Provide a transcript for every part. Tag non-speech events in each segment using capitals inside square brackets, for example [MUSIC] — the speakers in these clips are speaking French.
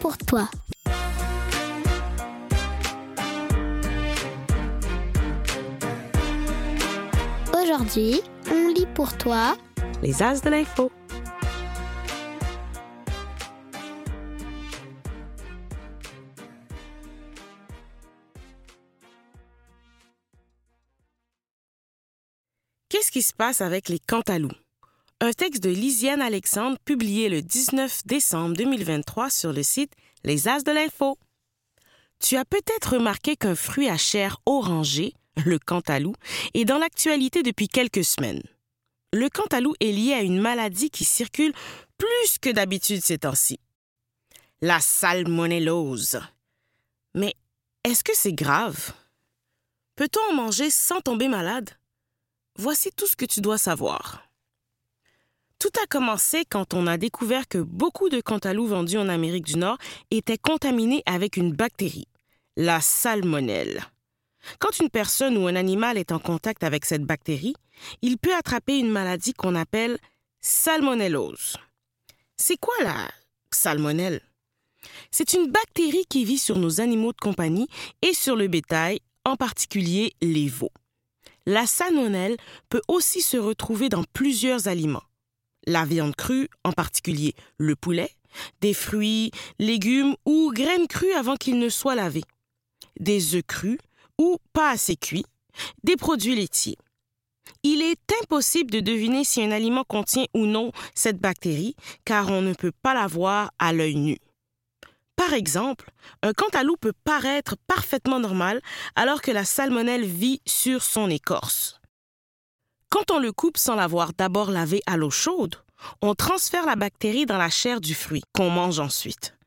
pour toi. Aujourd'hui, on lit pour toi Les As de l'info. Qu'est-ce qui se passe avec les cantalous? Un texte de Lisiane Alexandre publié le 19 décembre 2023 sur le site Les As de l'Info. Tu as peut-être remarqué qu'un fruit à chair orangée, le cantalou, est dans l'actualité depuis quelques semaines. Le cantalou est lié à une maladie qui circule plus que d'habitude ces temps-ci. La salmonellose. Mais est-ce que c'est grave? Peut-on en manger sans tomber malade? Voici tout ce que tu dois savoir. Tout a commencé quand on a découvert que beaucoup de cantalous vendus en Amérique du Nord étaient contaminés avec une bactérie, la salmonelle. Quand une personne ou un animal est en contact avec cette bactérie, il peut attraper une maladie qu'on appelle salmonellose. C'est quoi la salmonelle? C'est une bactérie qui vit sur nos animaux de compagnie et sur le bétail, en particulier les veaux. La salmonelle peut aussi se retrouver dans plusieurs aliments. La viande crue, en particulier le poulet, des fruits, légumes ou graines crues avant qu'ils ne soient lavés, des œufs crus ou pas assez cuits, des produits laitiers. Il est impossible de deviner si un aliment contient ou non cette bactérie, car on ne peut pas la voir à l'œil nu. Par exemple, un cantalou peut paraître parfaitement normal alors que la salmonelle vit sur son écorce. Quand on le coupe sans l'avoir d'abord lavé à l'eau chaude, on transfère la bactérie dans la chair du fruit qu'on mange ensuite.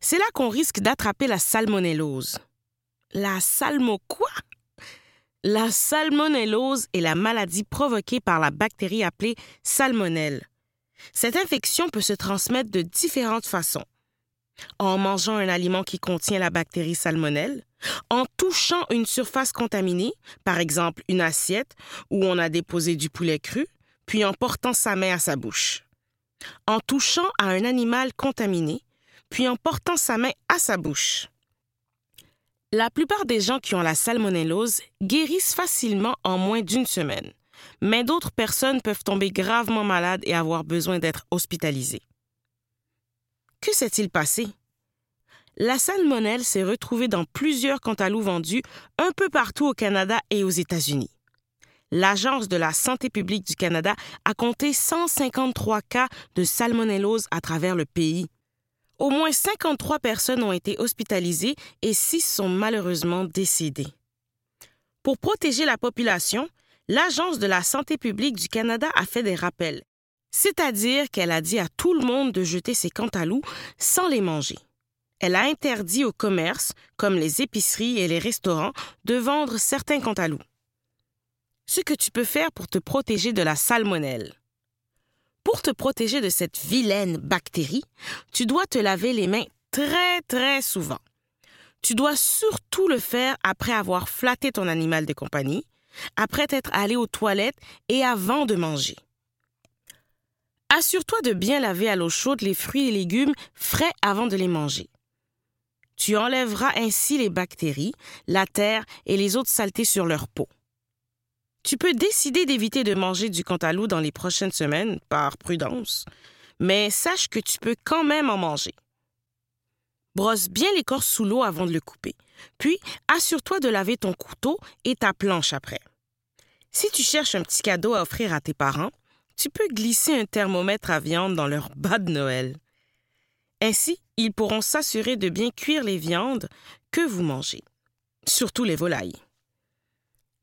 C'est là qu'on risque d'attraper la salmonellose. La salmo quoi? La salmonellose est la maladie provoquée par la bactérie appelée salmonelle. Cette infection peut se transmettre de différentes façons en mangeant un aliment qui contient la bactérie salmonelle, en touchant une surface contaminée, par exemple une assiette où on a déposé du poulet cru, puis en portant sa main à sa bouche, en touchant à un animal contaminé, puis en portant sa main à sa bouche. La plupart des gens qui ont la salmonellose guérissent facilement en moins d'une semaine, mais d'autres personnes peuvent tomber gravement malades et avoir besoin d'être hospitalisées. Que s'est-il passé? La salmonelle s'est retrouvée dans plusieurs cantalous vendus un peu partout au Canada et aux États-Unis. L'Agence de la santé publique du Canada a compté 153 cas de salmonellose à travers le pays. Au moins 53 personnes ont été hospitalisées et 6 sont malheureusement décédées. Pour protéger la population, l'Agence de la santé publique du Canada a fait des rappels c'est-à-dire qu'elle a dit à tout le monde de jeter ses cantalous sans les manger. Elle a interdit aux commerces, comme les épiceries et les restaurants, de vendre certains cantalous. Ce que tu peux faire pour te protéger de la salmonelle. Pour te protéger de cette vilaine bactérie, tu dois te laver les mains très très souvent. Tu dois surtout le faire après avoir flatté ton animal de compagnie, après être allé aux toilettes et avant de manger. Assure-toi de bien laver à l'eau chaude les fruits et légumes frais avant de les manger. Tu enlèveras ainsi les bactéries, la terre et les autres saletés sur leur peau. Tu peux décider d'éviter de manger du cantalou dans les prochaines semaines, par prudence, mais sache que tu peux quand même en manger. Brosse bien l'écorce sous l'eau avant de le couper, puis assure-toi de laver ton couteau et ta planche après. Si tu cherches un petit cadeau à offrir à tes parents, tu peux glisser un thermomètre à viande dans leur bas de Noël. Ainsi, ils pourront s'assurer de bien cuire les viandes que vous mangez, surtout les volailles.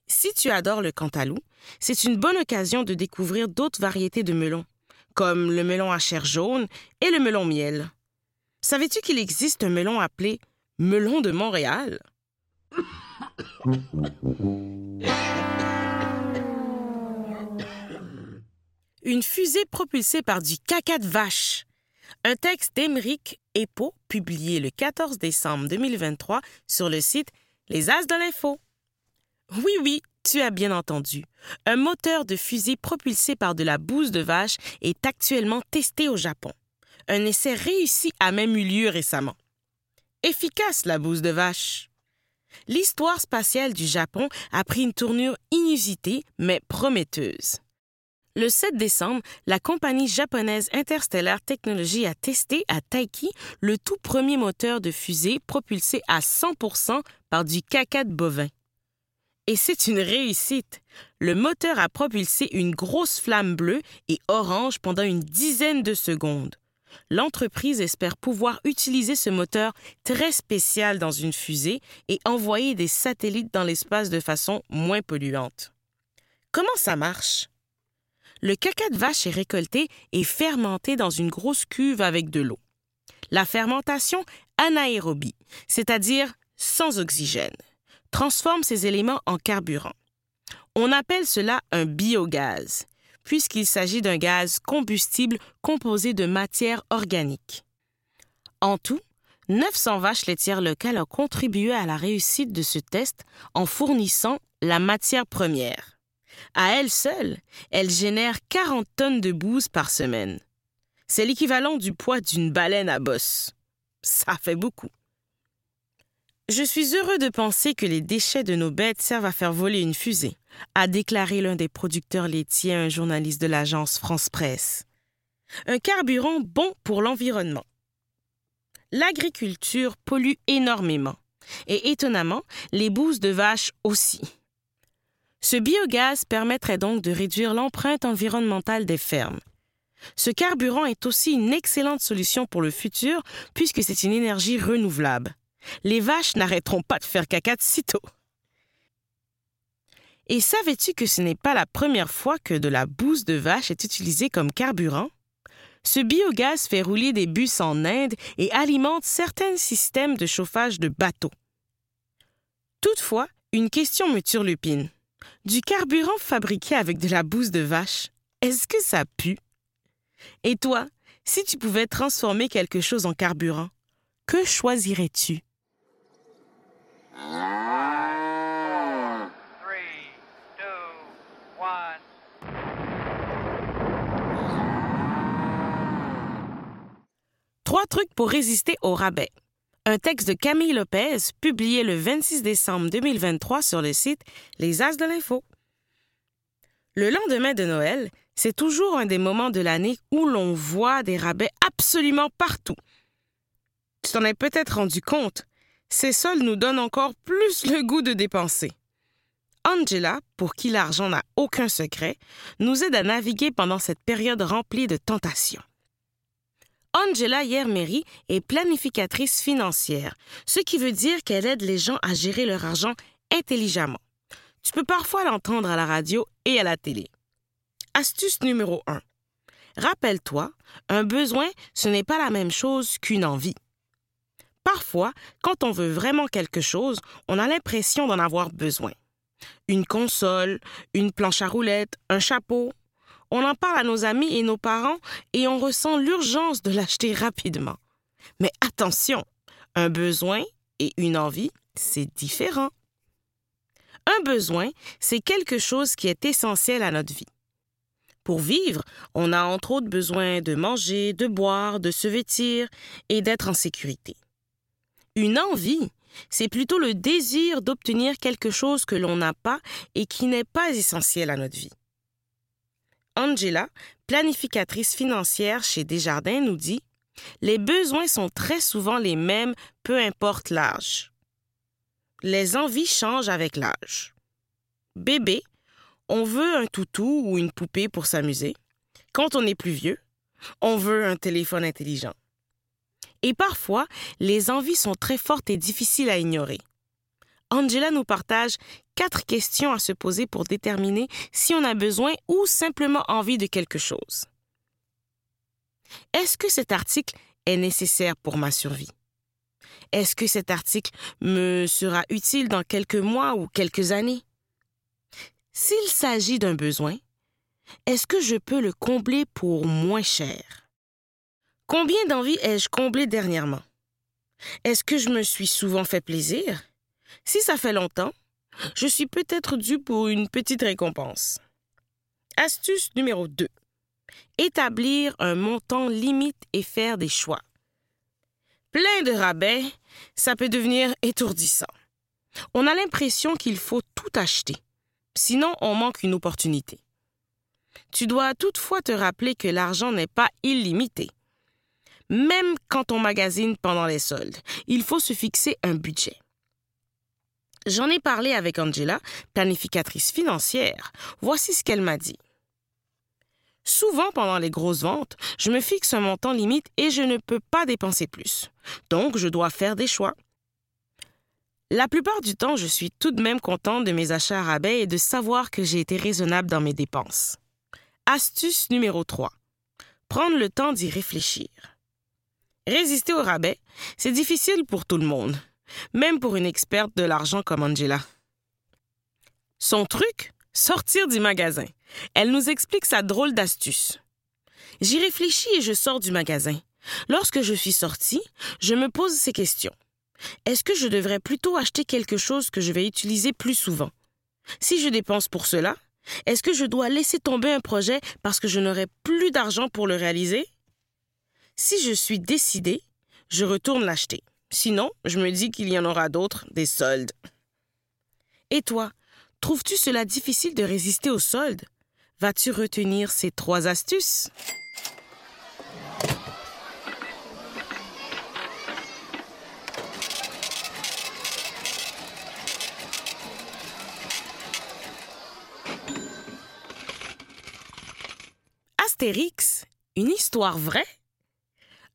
Si tu adores le cantalou, c'est une bonne occasion de découvrir d'autres variétés de melons, comme le melon à chair jaune et le melon miel. Savais-tu qu'il existe un melon appelé melon de Montréal? [LAUGHS] Une fusée propulsée par du caca de vache. Un texte d'Émeric Epo, publié le 14 décembre 2023 sur le site Les As de l'Info. Oui, oui, tu as bien entendu. Un moteur de fusée propulsé par de la bouse de vache est actuellement testé au Japon. Un essai réussi a même eu lieu récemment. efficace la bouse de vache. L'histoire spatiale du Japon a pris une tournure inusitée mais prometteuse. Le 7 décembre, la compagnie japonaise Interstellar Technology a testé à Taiki le tout premier moteur de fusée propulsé à 100% par du caca de bovin. Et c'est une réussite. Le moteur a propulsé une grosse flamme bleue et orange pendant une dizaine de secondes. L'entreprise espère pouvoir utiliser ce moteur très spécial dans une fusée et envoyer des satellites dans l'espace de façon moins polluante. Comment ça marche? Le caca de vache est récolté et fermenté dans une grosse cuve avec de l'eau. La fermentation anaérobie, c'est-à-dire sans oxygène, transforme ces éléments en carburant. On appelle cela un biogaz, puisqu'il s'agit d'un gaz combustible composé de matière organique. En tout, 900 vaches laitières locales ont contribué à la réussite de ce test en fournissant la matière première. À elle seule, elle génère 40 tonnes de bouse par semaine. C'est l'équivalent du poids d'une baleine à bosse. Ça fait beaucoup. Je suis heureux de penser que les déchets de nos bêtes servent à faire voler une fusée, a déclaré l'un des producteurs laitiers un journaliste de l'agence France Presse. Un carburant bon pour l'environnement. L'agriculture pollue énormément, et étonnamment, les bouses de vaches aussi. Ce biogaz permettrait donc de réduire l'empreinte environnementale des fermes. Ce carburant est aussi une excellente solution pour le futur puisque c'est une énergie renouvelable. Les vaches n'arrêteront pas de faire caca de sitôt. Et savais-tu que ce n'est pas la première fois que de la bouse de vache est utilisée comme carburant? Ce biogaz fait rouler des bus en Inde et alimente certains systèmes de chauffage de bateaux. Toutefois, une question me turlupine. Du carburant fabriqué avec de la bouse de vache, est-ce que ça pue? Et toi, si tu pouvais transformer quelque chose en carburant, que choisirais-tu? Trois trucs pour résister au rabais. Un texte de Camille Lopez, publié le 26 décembre 2023 sur le site Les As de l'Info. Le lendemain de Noël, c'est toujours un des moments de l'année où l'on voit des rabais absolument partout. Tu t'en es peut-être rendu compte, ces soldes nous donnent encore plus le goût de dépenser. Angela, pour qui l'argent n'a aucun secret, nous aide à naviguer pendant cette période remplie de tentations. Angela Yermery est planificatrice financière, ce qui veut dire qu'elle aide les gens à gérer leur argent intelligemment. Tu peux parfois l'entendre à la radio et à la télé. Astuce numéro 1. Rappelle-toi, un besoin, ce n'est pas la même chose qu'une envie. Parfois, quand on veut vraiment quelque chose, on a l'impression d'en avoir besoin. Une console, une planche à roulettes, un chapeau, on en parle à nos amis et nos parents et on ressent l'urgence de l'acheter rapidement. Mais attention, un besoin et une envie, c'est différent. Un besoin, c'est quelque chose qui est essentiel à notre vie. Pour vivre, on a entre autres besoin de manger, de boire, de se vêtir et d'être en sécurité. Une envie, c'est plutôt le désir d'obtenir quelque chose que l'on n'a pas et qui n'est pas essentiel à notre vie. Angela, planificatrice financière chez Desjardins, nous dit Les besoins sont très souvent les mêmes, peu importe l'âge. Les envies changent avec l'âge. Bébé, on veut un toutou ou une poupée pour s'amuser. Quand on est plus vieux, on veut un téléphone intelligent. Et parfois, les envies sont très fortes et difficiles à ignorer. Angela nous partage quatre questions à se poser pour déterminer si on a besoin ou simplement envie de quelque chose. Est-ce que cet article est nécessaire pour ma survie? Est-ce que cet article me sera utile dans quelques mois ou quelques années? S'il s'agit d'un besoin, est-ce que je peux le combler pour moins cher? Combien d'envies ai-je comblé dernièrement? Est-ce que je me suis souvent fait plaisir? Si ça fait longtemps, je suis peut-être dû pour une petite récompense. Astuce numéro 2. Établir un montant limite et faire des choix. plein de rabais, ça peut devenir étourdissant. On a l'impression qu'il faut tout acheter, sinon on manque une opportunité. Tu dois toutefois te rappeler que l'argent n'est pas illimité. Même quand on magasine pendant les soldes, il faut se fixer un budget. J'en ai parlé avec Angela, planificatrice financière. Voici ce qu'elle m'a dit. Souvent, pendant les grosses ventes, je me fixe un montant limite et je ne peux pas dépenser plus. Donc, je dois faire des choix. La plupart du temps, je suis tout de même contente de mes achats à rabais et de savoir que j'ai été raisonnable dans mes dépenses. Astuce numéro 3. Prendre le temps d'y réfléchir. Résister au rabais, c'est difficile pour tout le monde, même pour une experte de l'argent comme Angela. Son truc, sortir du magasin. Elle nous explique sa drôle d'astuce. J'y réfléchis et je sors du magasin. Lorsque je suis sortie, je me pose ces questions. Est-ce que je devrais plutôt acheter quelque chose que je vais utiliser plus souvent? Si je dépense pour cela, est-ce que je dois laisser tomber un projet parce que je n'aurai plus d'argent pour le réaliser? Si je suis décidée, je retourne l'acheter. Sinon, je me dis qu'il y en aura d'autres, des soldes. Et toi, Trouves-tu cela difficile de résister aux soldes? Vas-tu retenir ces trois astuces? Astérix, une histoire vraie?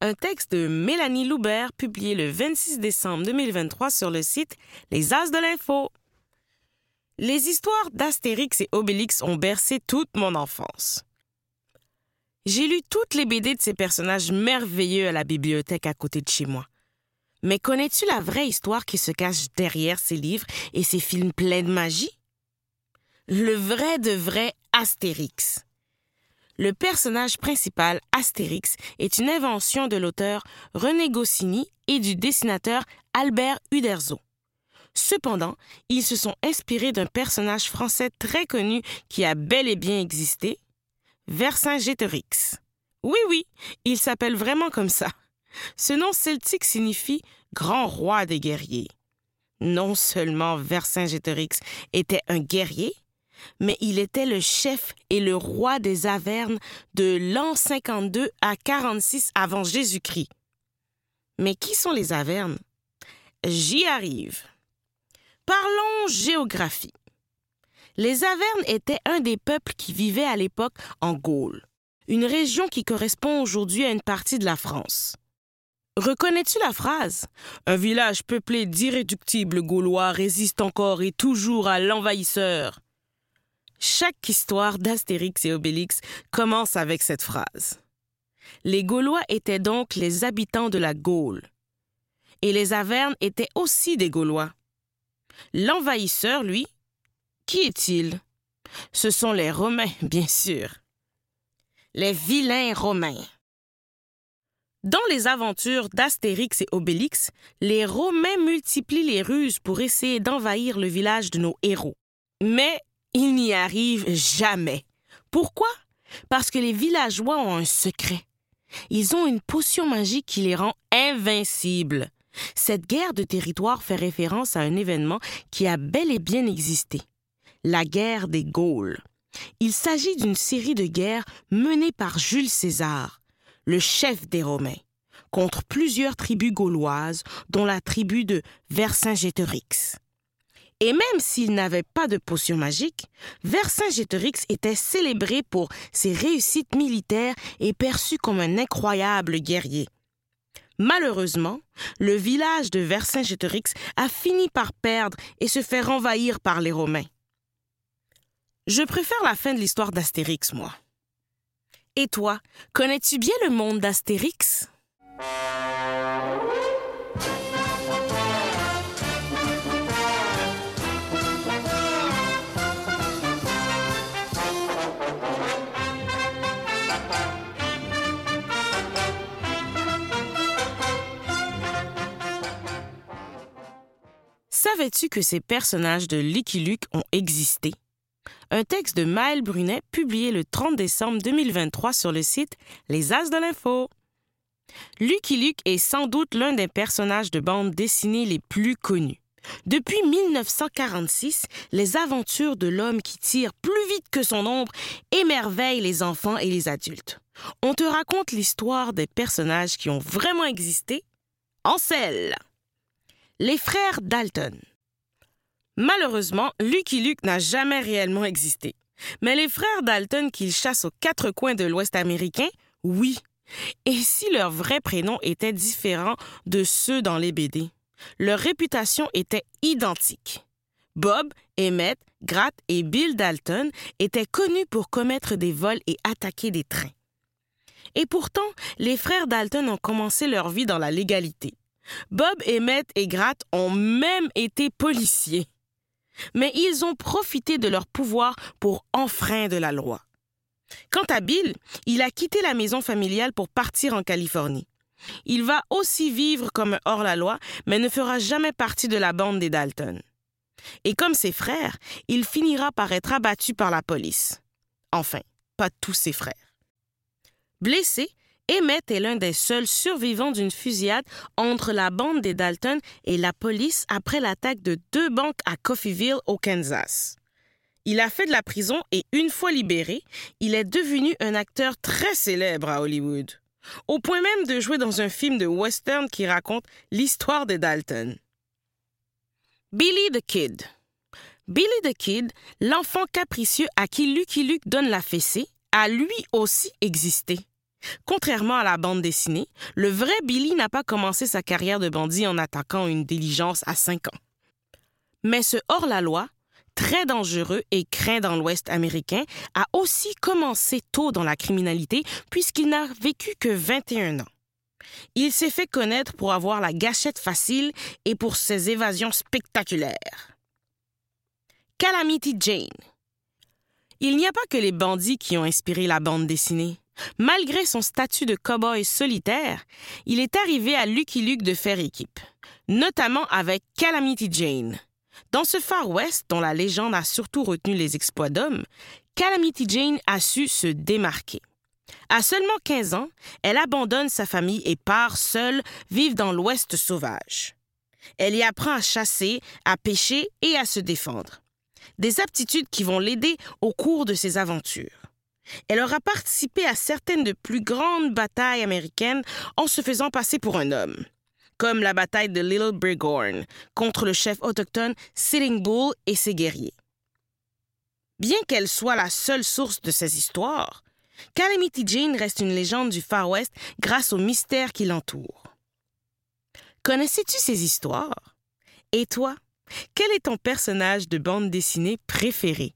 Un texte de Mélanie Loubert publié le 26 décembre 2023 sur le site Les As de l'Info. Les histoires d'Astérix et Obélix ont bercé toute mon enfance. J'ai lu toutes les BD de ces personnages merveilleux à la bibliothèque à côté de chez moi. Mais connais-tu la vraie histoire qui se cache derrière ces livres et ces films pleins de magie? Le vrai de vrai Astérix. Le personnage principal, Astérix, est une invention de l'auteur René Goscinny et du dessinateur Albert Uderzo. Cependant, ils se sont inspirés d'un personnage français très connu qui a bel et bien existé, Vercingétorix. Oui, oui, il s'appelle vraiment comme ça. Ce nom celtique signifie grand roi des guerriers. Non seulement Vercingétorix était un guerrier, mais il était le chef et le roi des Avernes de l'an 52 à 46 avant Jésus-Christ. Mais qui sont les Avernes? J'y arrive. Parlons géographie. Les Avernes étaient un des peuples qui vivaient à l'époque en Gaule, une région qui correspond aujourd'hui à une partie de la France. Reconnais-tu la phrase? Un village peuplé d'irréductibles Gaulois résiste encore et toujours à l'envahisseur. Chaque histoire d'Astérix et Obélix commence avec cette phrase. Les Gaulois étaient donc les habitants de la Gaule. Et les Avernes étaient aussi des Gaulois. L'envahisseur, lui, qui est-il? Ce sont les Romains, [LAUGHS] bien sûr. Les vilains Romains. Dans les aventures d'Astérix et Obélix, les Romains multiplient les ruses pour essayer d'envahir le village de nos héros. Mais ils n'y arrivent jamais. Pourquoi? Parce que les villageois ont un secret. Ils ont une potion magique qui les rend invincibles. Cette guerre de territoire fait référence à un événement qui a bel et bien existé, la guerre des Gaules. Il s'agit d'une série de guerres menées par Jules César, le chef des Romains, contre plusieurs tribus gauloises, dont la tribu de Vercingétorix. Et même s'il n'avait pas de potion magique, Vercingétorix était célébré pour ses réussites militaires et perçu comme un incroyable guerrier. Malheureusement, le village de Vercingétorix a fini par perdre et se faire envahir par les Romains. Je préfère la fin de l'histoire d'Astérix, moi. Et toi, connais-tu bien le monde d'Astérix? Savais-tu que ces personnages de Lucky Luke ont existé? Un texte de Maël Brunet publié le 30 décembre 2023 sur le site Les As de l'Info. Lucky Luke est sans doute l'un des personnages de bande dessinée les plus connus. Depuis 1946, les aventures de l'homme qui tire plus vite que son ombre émerveillent les enfants et les adultes. On te raconte l'histoire des personnages qui ont vraiment existé? En selle. Les frères Dalton. Malheureusement, Lucky Luke n'a jamais réellement existé. Mais les frères Dalton qu'ils chassent aux quatre coins de l'Ouest américain, oui. Et si leur vrai prénom était différent de ceux dans les BD? Leur réputation était identique. Bob, Emmett, Grat et Bill Dalton étaient connus pour commettre des vols et attaquer des trains. Et pourtant, les frères Dalton ont commencé leur vie dans la légalité. Bob, Emmett et Grat ont même été policiers. Mais ils ont profité de leur pouvoir pour enfreindre la loi. Quant à Bill, il a quitté la maison familiale pour partir en Californie. Il va aussi vivre comme hors-la-loi, mais ne fera jamais partie de la bande des Dalton. Et comme ses frères, il finira par être abattu par la police. Enfin, pas tous ses frères. Blessé, Emmett est l'un des seuls survivants d'une fusillade entre la bande des Dalton et la police après l'attaque de deux banques à Coffeeville, au Kansas. Il a fait de la prison et une fois libéré, il est devenu un acteur très célèbre à Hollywood au point même de jouer dans un film de western qui raconte l'histoire de Dalton. Billy the Kid. Billy the Kid, l'enfant capricieux à qui Lucky Luke donne la fessée, a lui aussi existé. Contrairement à la bande dessinée, le vrai Billy n'a pas commencé sa carrière de bandit en attaquant une diligence à 5 ans. Mais ce hors-la-loi très dangereux et craint dans l'Ouest américain, a aussi commencé tôt dans la criminalité puisqu'il n'a vécu que 21 ans. Il s'est fait connaître pour avoir la gâchette facile et pour ses évasions spectaculaires. Calamity Jane. Il n'y a pas que les bandits qui ont inspiré la bande dessinée. Malgré son statut de cow-boy solitaire, il est arrivé à Lucky Luke de faire équipe, notamment avec Calamity Jane. Dans ce Far West, dont la légende a surtout retenu les exploits d'hommes, Calamity Jane a su se démarquer. À seulement 15 ans, elle abandonne sa famille et part seule vivre dans l'Ouest sauvage. Elle y apprend à chasser, à pêcher et à se défendre. Des aptitudes qui vont l'aider au cours de ses aventures. Elle aura participé à certaines des plus grandes batailles américaines en se faisant passer pour un homme comme la bataille de Little Bighorn contre le chef autochtone Sitting Bull et ses guerriers. Bien qu'elle soit la seule source de ces histoires, Calamity Jane reste une légende du Far West grâce au mystère qui l'entoure. Connaissais-tu ces histoires? Et toi, quel est ton personnage de bande dessinée préféré?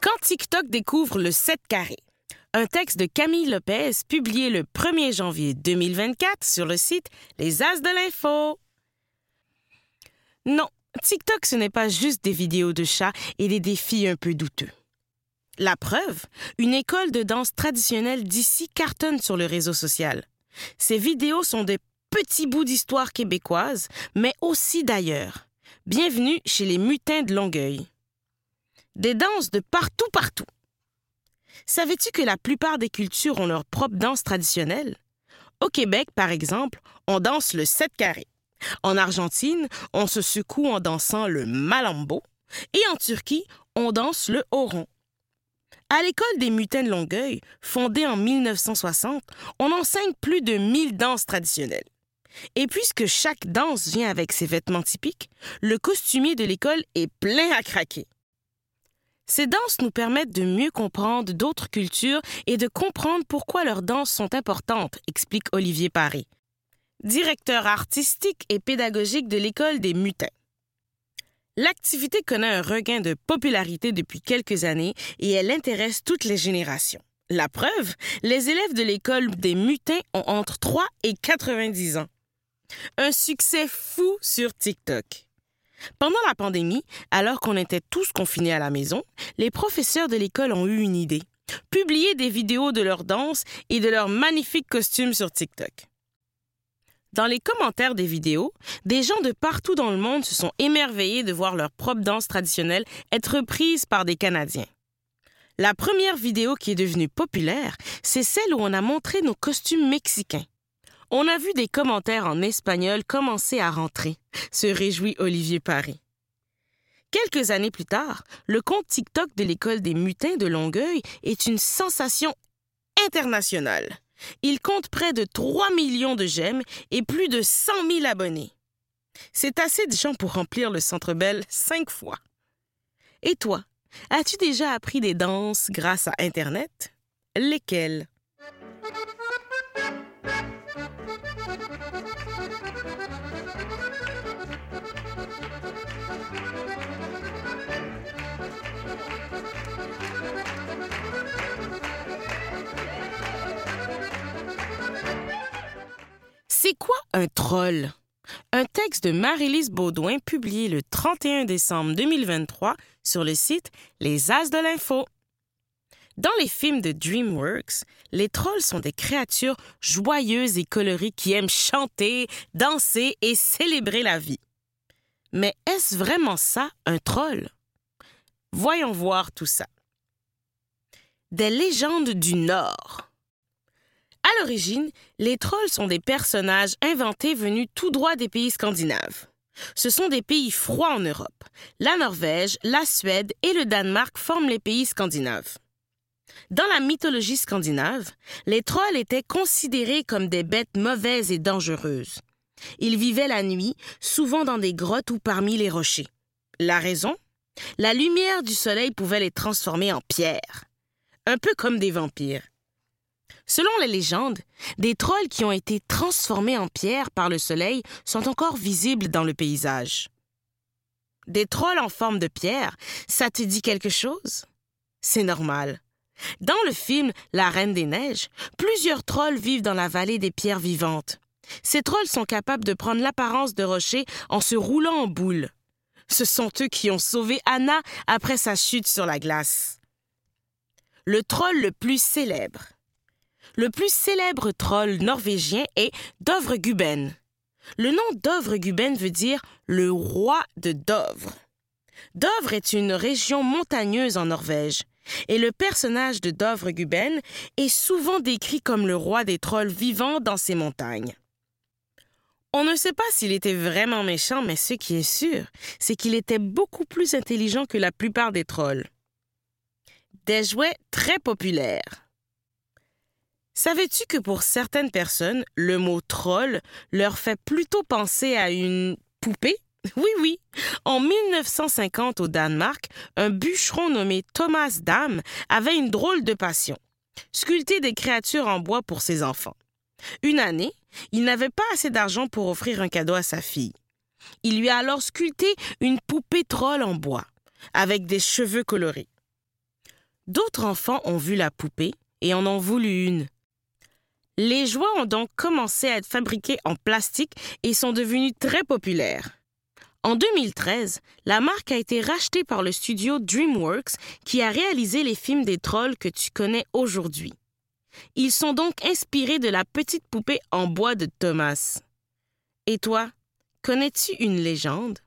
Quand TikTok découvre le 7 carré, un texte de Camille Lopez publié le 1er janvier 2024 sur le site Les As de l'Info. Non, TikTok, ce n'est pas juste des vidéos de chats et des défis un peu douteux. La preuve, une école de danse traditionnelle d'ici cartonne sur le réseau social. Ces vidéos sont des petits bouts d'histoire québécoise, mais aussi d'ailleurs. Bienvenue chez les mutins de Longueuil. Des danses de partout, partout. Savais-tu que la plupart des cultures ont leur propre danse traditionnelle? Au Québec, par exemple, on danse le sept carré. En Argentine, on se secoue en dansant le malambo. Et en Turquie, on danse le horon. À l'école des mutins Longueuil, fondée en 1960, on enseigne plus de 1000 danses traditionnelles. Et puisque chaque danse vient avec ses vêtements typiques, le costumier de l'école est plein à craquer. Ces danses nous permettent de mieux comprendre d'autres cultures et de comprendre pourquoi leurs danses sont importantes, explique Olivier Paré, directeur artistique et pédagogique de l'école des mutins. L'activité connaît un regain de popularité depuis quelques années et elle intéresse toutes les générations. La preuve, les élèves de l'école des mutins ont entre 3 et 90 ans. Un succès fou sur TikTok. Pendant la pandémie, alors qu'on était tous confinés à la maison, les professeurs de l'école ont eu une idée. Publier des vidéos de leur danse et de leurs magnifiques costumes sur TikTok. Dans les commentaires des vidéos, des gens de partout dans le monde se sont émerveillés de voir leur propre danse traditionnelle être prise par des Canadiens. La première vidéo qui est devenue populaire, c'est celle où on a montré nos costumes mexicains. On a vu des commentaires en espagnol commencer à rentrer, se réjouit Olivier Paris. Quelques années plus tard, le compte TikTok de l'école des mutins de Longueuil est une sensation internationale. Il compte près de 3 millions de j'aime et plus de 100 000 abonnés. C'est assez de gens pour remplir le Centre Bell cinq fois. Et toi, as-tu déjà appris des danses grâce à Internet? Lesquelles? Troll? Un texte de Marie-Lise Baudouin publié le 31 décembre 2023 sur le site Les As de l'Info. Dans les films de DreamWorks, les trolls sont des créatures joyeuses et colorées qui aiment chanter, danser et célébrer la vie. Mais est-ce vraiment ça, un troll? Voyons voir tout ça. Des légendes du Nord. À l'origine, les trolls sont des personnages inventés venus tout droit des pays scandinaves. Ce sont des pays froids en Europe. La Norvège, la Suède et le Danemark forment les pays scandinaves. Dans la mythologie scandinave, les trolls étaient considérés comme des bêtes mauvaises et dangereuses. Ils vivaient la nuit, souvent dans des grottes ou parmi les rochers. La raison? La lumière du soleil pouvait les transformer en pierre. Un peu comme des vampires. Selon les légendes, des trolls qui ont été transformés en pierre par le soleil sont encore visibles dans le paysage. Des trolls en forme de pierre, ça te dit quelque chose? C'est normal. Dans le film La Reine des Neiges, plusieurs trolls vivent dans la vallée des pierres vivantes. Ces trolls sont capables de prendre l'apparence de rochers en se roulant en boule. Ce sont eux qui ont sauvé Anna après sa chute sur la glace. Le troll le plus célèbre. Le plus célèbre troll norvégien est Dovreguben. Le nom Dovreguben veut dire le roi de Dovre. Dovre est une région montagneuse en Norvège, et le personnage de Dovreguben est souvent décrit comme le roi des trolls vivants dans ces montagnes. On ne sait pas s'il était vraiment méchant, mais ce qui est sûr, c'est qu'il était beaucoup plus intelligent que la plupart des trolls. Des jouets très populaires. Savais-tu que pour certaines personnes, le mot troll leur fait plutôt penser à une poupée? [LAUGHS] Oui, oui. En 1950, au Danemark, un bûcheron nommé Thomas Dam avait une drôle de passion. Sculpter des créatures en bois pour ses enfants. Une année, il n'avait pas assez d'argent pour offrir un cadeau à sa fille. Il lui a alors sculpté une poupée troll en bois, avec des cheveux colorés. D'autres enfants ont vu la poupée et en ont voulu une. Les jouets ont donc commencé à être fabriqués en plastique et sont devenus très populaires. En 2013, la marque a été rachetée par le studio DreamWorks qui a réalisé les films des trolls que tu connais aujourd'hui. Ils sont donc inspirés de la petite poupée en bois de Thomas. Et toi, connais-tu une légende?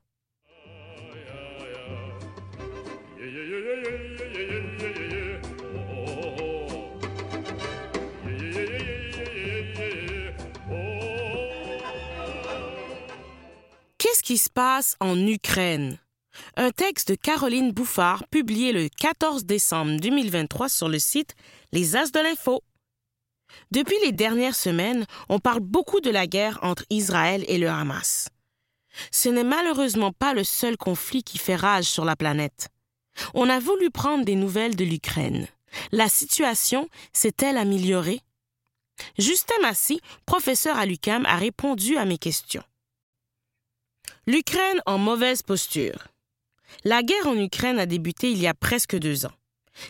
Qui se passe en Ukraine? Un texte de Caroline Bouffard publié le 14 décembre 2023 sur le site Les As de l'Info. Depuis les dernières semaines, on parle beaucoup de la guerre entre Israël et le Hamas. Ce n'est malheureusement pas le seul conflit qui fait rage sur la planète. On a voulu prendre des nouvelles de l'Ukraine. La situation s'est-elle améliorée? Justin Massy, professeur à l'UCAM, a répondu à mes questions. L'Ukraine en mauvaise posture. La guerre en Ukraine a débuté il y a presque deux ans.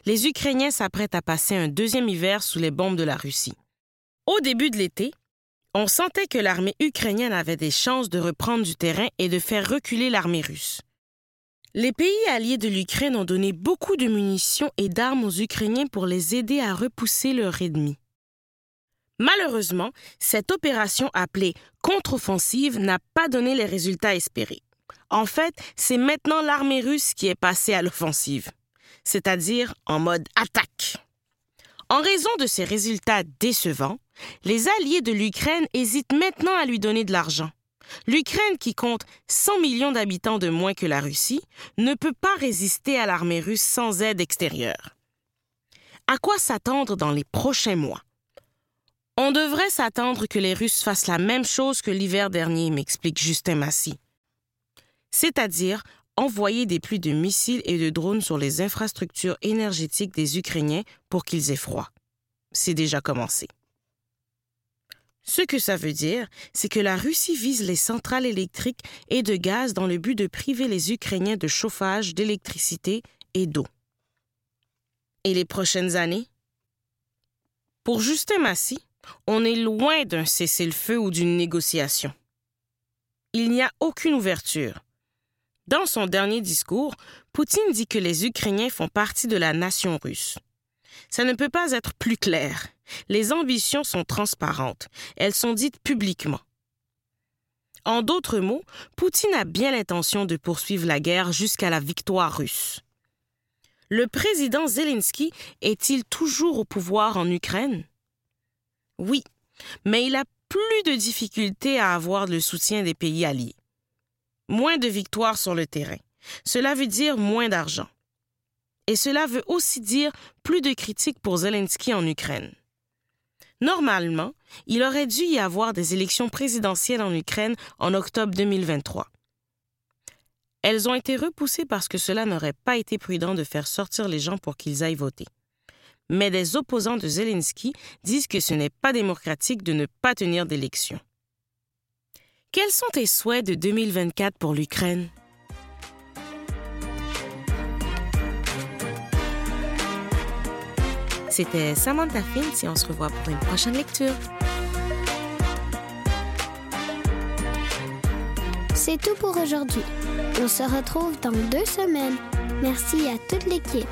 Les Ukrainiens s'apprêtent à passer un deuxième hiver sous les bombes de la Russie. Au début de l'été, On sentait que l'armée ukrainienne avait des chances de reprendre du terrain et de faire reculer l'armée russe. Les pays alliés de l'Ukraine ont donné beaucoup de munitions et d'armes aux Ukrainiens pour les aider à repousser leur ennemi. Malheureusement, cette opération appelée contre-offensive n'a pas donné les résultats espérés. En fait, c'est maintenant l'armée russe qui est passée à l'offensive, c'est-à-dire en mode attaque. En raison de ces résultats décevants, les alliés de l'Ukraine hésitent maintenant à lui donner de l'argent. L'Ukraine, qui compte 100 millions d'habitants de moins que la Russie, ne peut pas résister à l'armée russe sans aide extérieure. À quoi s'attendre dans les prochains mois? On devrait s'attendre que les Russes fassent la même chose que l'hiver dernier, m'explique Justin Massy. C'est-à-dire envoyer des pluies de missiles et de drones sur les infrastructures énergétiques des Ukrainiens pour qu'ils aient froid. C'est déjà commencé. Ce que ça veut dire, c'est que la Russie vise les centrales électriques et de gaz dans le but de priver les Ukrainiens de chauffage, d'électricité et d'eau. Et les prochaines années? Pour Justin Massy, on est loin d'un cessez-le-feu ou d'une négociation. Il n'y a aucune ouverture. Dans son dernier discours, Poutine dit que les Ukrainiens font partie de la nation russe. Ça ne peut pas être plus clair. Les ambitions sont transparentes. Elles sont dites publiquement. En d'autres mots, Poutine a bien l'intention de poursuivre la guerre jusqu'à la victoire russe. Le président Zelensky est-il toujours au pouvoir en Ukraine? Oui, mais il a plus de difficultés à avoir le soutien des pays alliés moins de victoires sur le terrain. Cela veut dire moins d'argent. Et cela veut aussi dire plus de critiques pour Zelensky en Ukraine. Normalement, il aurait dû y avoir des élections présidentielles en Ukraine en octobre 2023. Elles ont été repoussées parce que cela n'aurait pas été prudent de faire sortir les gens pour qu'ils aillent voter. Mais des opposants de Zelensky disent que ce n'est pas démocratique de ne pas tenir d'élections. Quels sont tes souhaits de 2024 pour l'Ukraine? C'était Samantha Fintz et on se revoit pour une prochaine lecture. C'est tout pour aujourd'hui. On se retrouve dans deux semaines. Merci à toute l'équipe.